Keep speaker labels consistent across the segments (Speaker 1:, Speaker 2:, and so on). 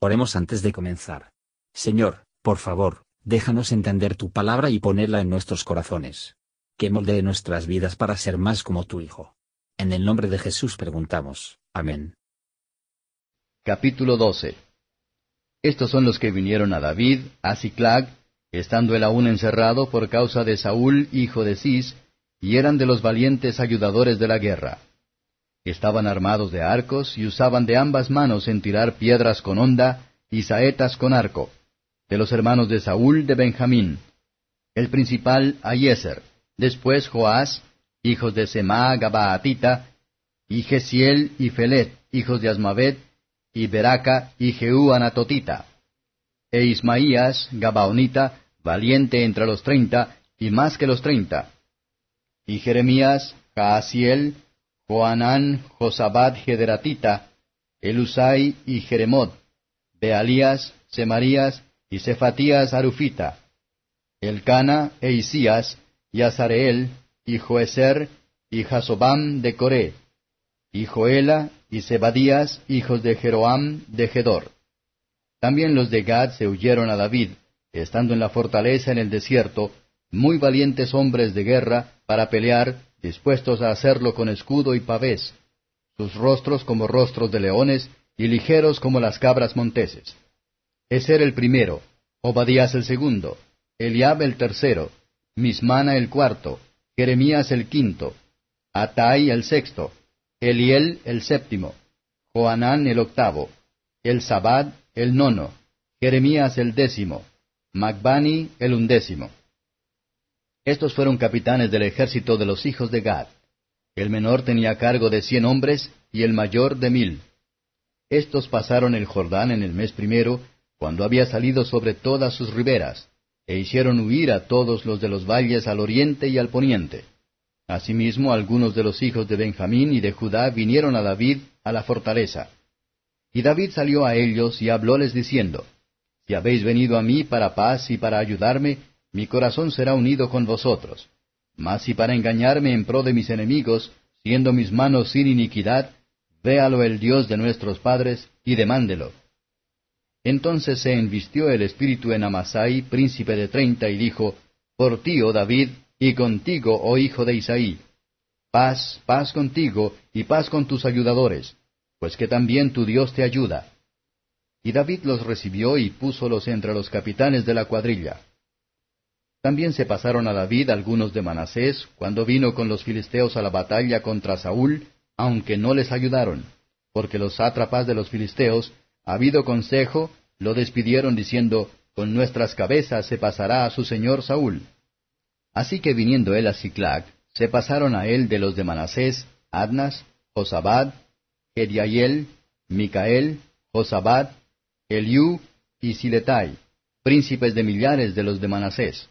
Speaker 1: Oremos antes de comenzar. Señor, por favor, déjanos entender tu palabra y ponerla en nuestros corazones. Que moldee nuestras vidas para ser más como tu Hijo. En el nombre de Jesús preguntamos. Amén.
Speaker 2: Capítulo 12 Estos son los que vinieron a David, a Ciclag, estando él aún encerrado por causa de Saúl, hijo de Cis, y eran de los valientes ayudadores de la guerra. Estaban armados de arcos y usaban de ambas manos en tirar piedras con honda y saetas con arco. De los hermanos de Saúl de Benjamín. El principal Ayeser, después Joás, hijos de Semá Gabaatita, y Gesiel y Felet, hijos de Asmavet, y Beraca y Jehú Anatotita. E Ismaías, Gabaonita, valiente entre los treinta, y más que los treinta. Y Jeremías, Joanán, Josabad Gederatita, Elusai y Jeremot, Bealías, Semarías y Cefatías Arufita, Elcana e Isías, y Azareel, y Joeser, y Jasobam de Coré, y Joela, y Zebadías, hijos de Jeroam de Gedor. También los de Gad se huyeron a David, estando en la fortaleza en el desierto, muy valientes hombres de guerra, para pelear, dispuestos a hacerlo con escudo y pavés, sus rostros como rostros de leones, y ligeros como las cabras monteses. Eser el primero, Obadías el segundo, Eliab el tercero, Mismana el cuarto, Jeremías el quinto, Atai el sexto, Eliel el séptimo, Joanán el octavo, El Sabad el nono, Jeremías el décimo, Magbani el undécimo. Estos fueron capitanes del ejército de los hijos de Gad. El menor tenía cargo de cien hombres y el mayor de mil. Estos pasaron el Jordán en el mes primero, cuando había salido sobre todas sus riberas, e hicieron huir a todos los de los valles al oriente y al poniente. Asimismo, algunos de los hijos de Benjamín y de Judá vinieron a David a la fortaleza. Y David salió a ellos y hablóles diciendo, Si habéis venido a mí para paz y para ayudarme, mi corazón será unido con vosotros. Mas si para engañarme en pro de mis enemigos, siendo mis manos sin iniquidad, véalo el Dios de nuestros padres, y demándelo. Entonces se envistió el espíritu en Amasai, príncipe de treinta, y dijo, Por ti, oh David, y contigo, oh hijo de Isaí. Paz, paz contigo, y paz con tus ayudadores, pues que también tu Dios te ayuda. Y David los recibió y púsolos entre los capitanes de la cuadrilla. También se pasaron a David algunos de Manasés, cuando vino con los filisteos a la batalla contra Saúl, aunque no les ayudaron, porque los sátrapas de los filisteos, habido consejo, lo despidieron diciendo, Con nuestras cabezas se pasará a su señor Saúl. Así que viniendo él a Ciclag, se pasaron a él de los de Manasés, Adnas, Josabad, Gediayel, Micael, Josabad, Eliú y Siletai, príncipes de millares de los de Manasés.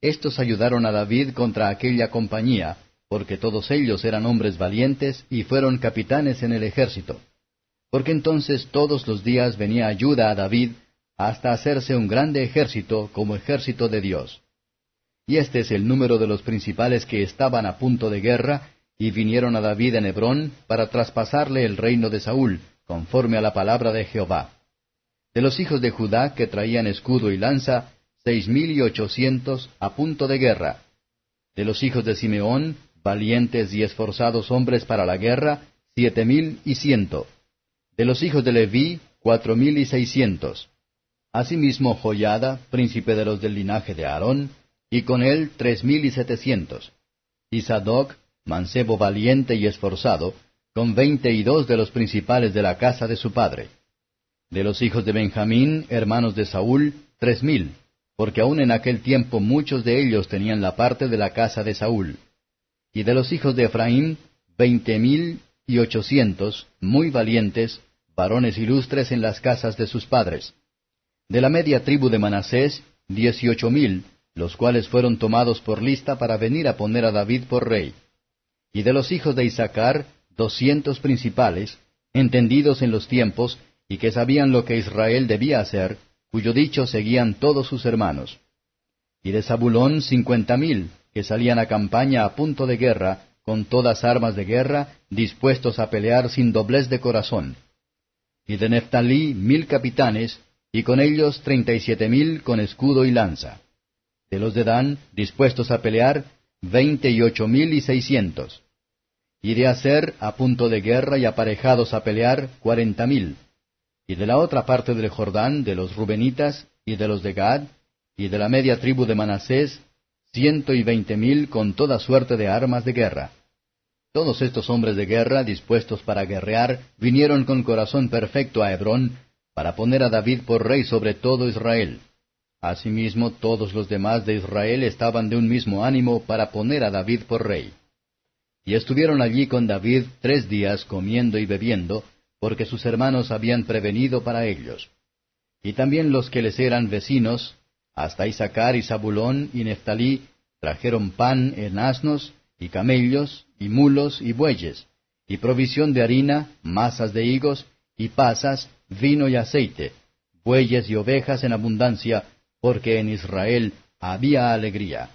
Speaker 2: Estos ayudaron a David contra aquella compañía, porque todos ellos eran hombres valientes y fueron capitanes en el ejército. Porque entonces todos los días venía ayuda a David hasta hacerse un grande ejército como ejército de Dios. Y este es el número de los principales que estaban a punto de guerra y vinieron a David en Hebrón para traspasarle el reino de Saúl, conforme a la palabra de Jehová. De los hijos de Judá que traían escudo y lanza, seis mil y ochocientos a punto de guerra. De los hijos de Simeón, valientes y esforzados hombres para la guerra, siete mil y ciento. De los hijos de Leví, cuatro mil y seiscientos. Asimismo Joyada, príncipe de los del linaje de Aarón, y con él tres mil y setecientos. Y Sadoc, mancebo valiente y esforzado, con veinte y dos de los principales de la casa de su padre. De los hijos de Benjamín, hermanos de Saúl, tres mil porque aun en aquel tiempo muchos de ellos tenían la parte de la casa de Saúl. Y de los hijos de Efraín, veinte mil y ochocientos, muy valientes, varones ilustres en las casas de sus padres. De la media tribu de Manasés, dieciocho mil, los cuales fueron tomados por lista para venir a poner a David por rey. Y de los hijos de Isaacar, doscientos principales, entendidos en los tiempos, y que sabían lo que Israel debía hacer, cuyo dicho seguían todos sus hermanos. Y de Zabulón cincuenta mil, que salían a campaña a punto de guerra, con todas armas de guerra, dispuestos a pelear sin doblez de corazón. y de Neftalí mil capitanes, y con ellos treinta y siete mil con escudo y lanza. De los de Dan, dispuestos a pelear, veinte y ocho mil y seiscientos. Y de Aser, a punto de guerra y aparejados a pelear, cuarenta mil. Y de la otra parte del Jordán, de los Rubenitas, y de los de Gad, y de la media tribu de Manasés, ciento y veinte mil con toda suerte de armas de guerra. Todos estos hombres de guerra, dispuestos para guerrear, vinieron con corazón perfecto a Hebrón, para poner a David por rey sobre todo Israel. Asimismo, todos los demás de Israel estaban de un mismo ánimo para poner a David por rey. Y estuvieron allí con David tres días comiendo y bebiendo, porque sus hermanos habían prevenido para ellos. Y también los que les eran vecinos, hasta Isaacar y Zabulón y Neftalí, trajeron pan en asnos, y camellos, y mulos, y bueyes, y provisión de harina, masas de higos, y pasas, vino y aceite, bueyes y ovejas en abundancia, porque en Israel había alegría.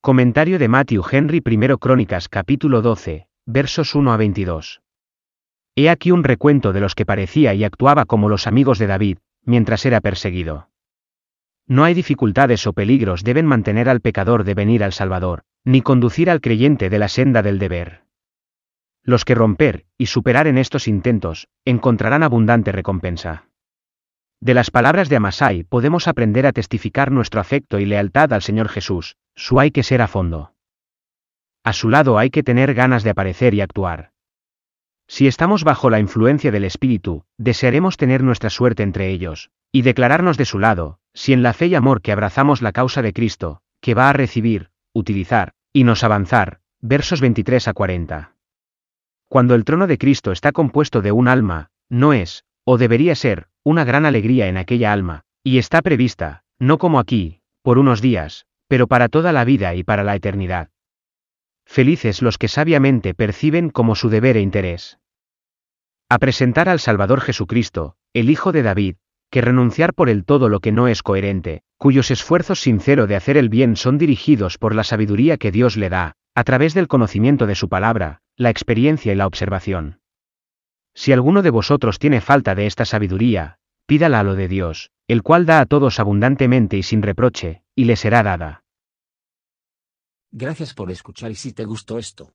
Speaker 3: Comentario de Matthew Henry I Crónicas capítulo 12, versos 1 a 22. He aquí un recuento de los que parecía y actuaba como los amigos de David, mientras era perseguido. No hay dificultades o peligros deben mantener al pecador de venir al Salvador, ni conducir al creyente de la senda del deber. Los que romper y superar en estos intentos, encontrarán abundante recompensa. De las palabras de Amasai podemos aprender a testificar nuestro afecto y lealtad al Señor Jesús, su hay que ser a fondo. A su lado hay que tener ganas de aparecer y actuar. Si estamos bajo la influencia del Espíritu, desearemos tener nuestra suerte entre ellos, y declararnos de su lado, si en la fe y amor que abrazamos la causa de Cristo, que va a recibir, utilizar, y nos avanzar, versos 23 a 40. Cuando el trono de Cristo está compuesto de un alma, no es, o debería ser, una gran alegría en aquella alma, y está prevista, no como aquí, por unos días, pero para toda la vida y para la eternidad. Felices los que sabiamente perciben como su deber e interés. A presentar al Salvador Jesucristo, el Hijo de David, que renunciar por el todo lo que no es coherente, cuyos esfuerzos sincero de hacer el bien son dirigidos por la sabiduría que Dios le da, a través del conocimiento de su palabra, la experiencia y la observación. Si alguno de vosotros tiene falta de esta sabiduría, pídala a lo de Dios, el cual da a todos abundantemente y sin reproche, y le será dada.
Speaker 1: Gracias por escuchar y si te gustó esto,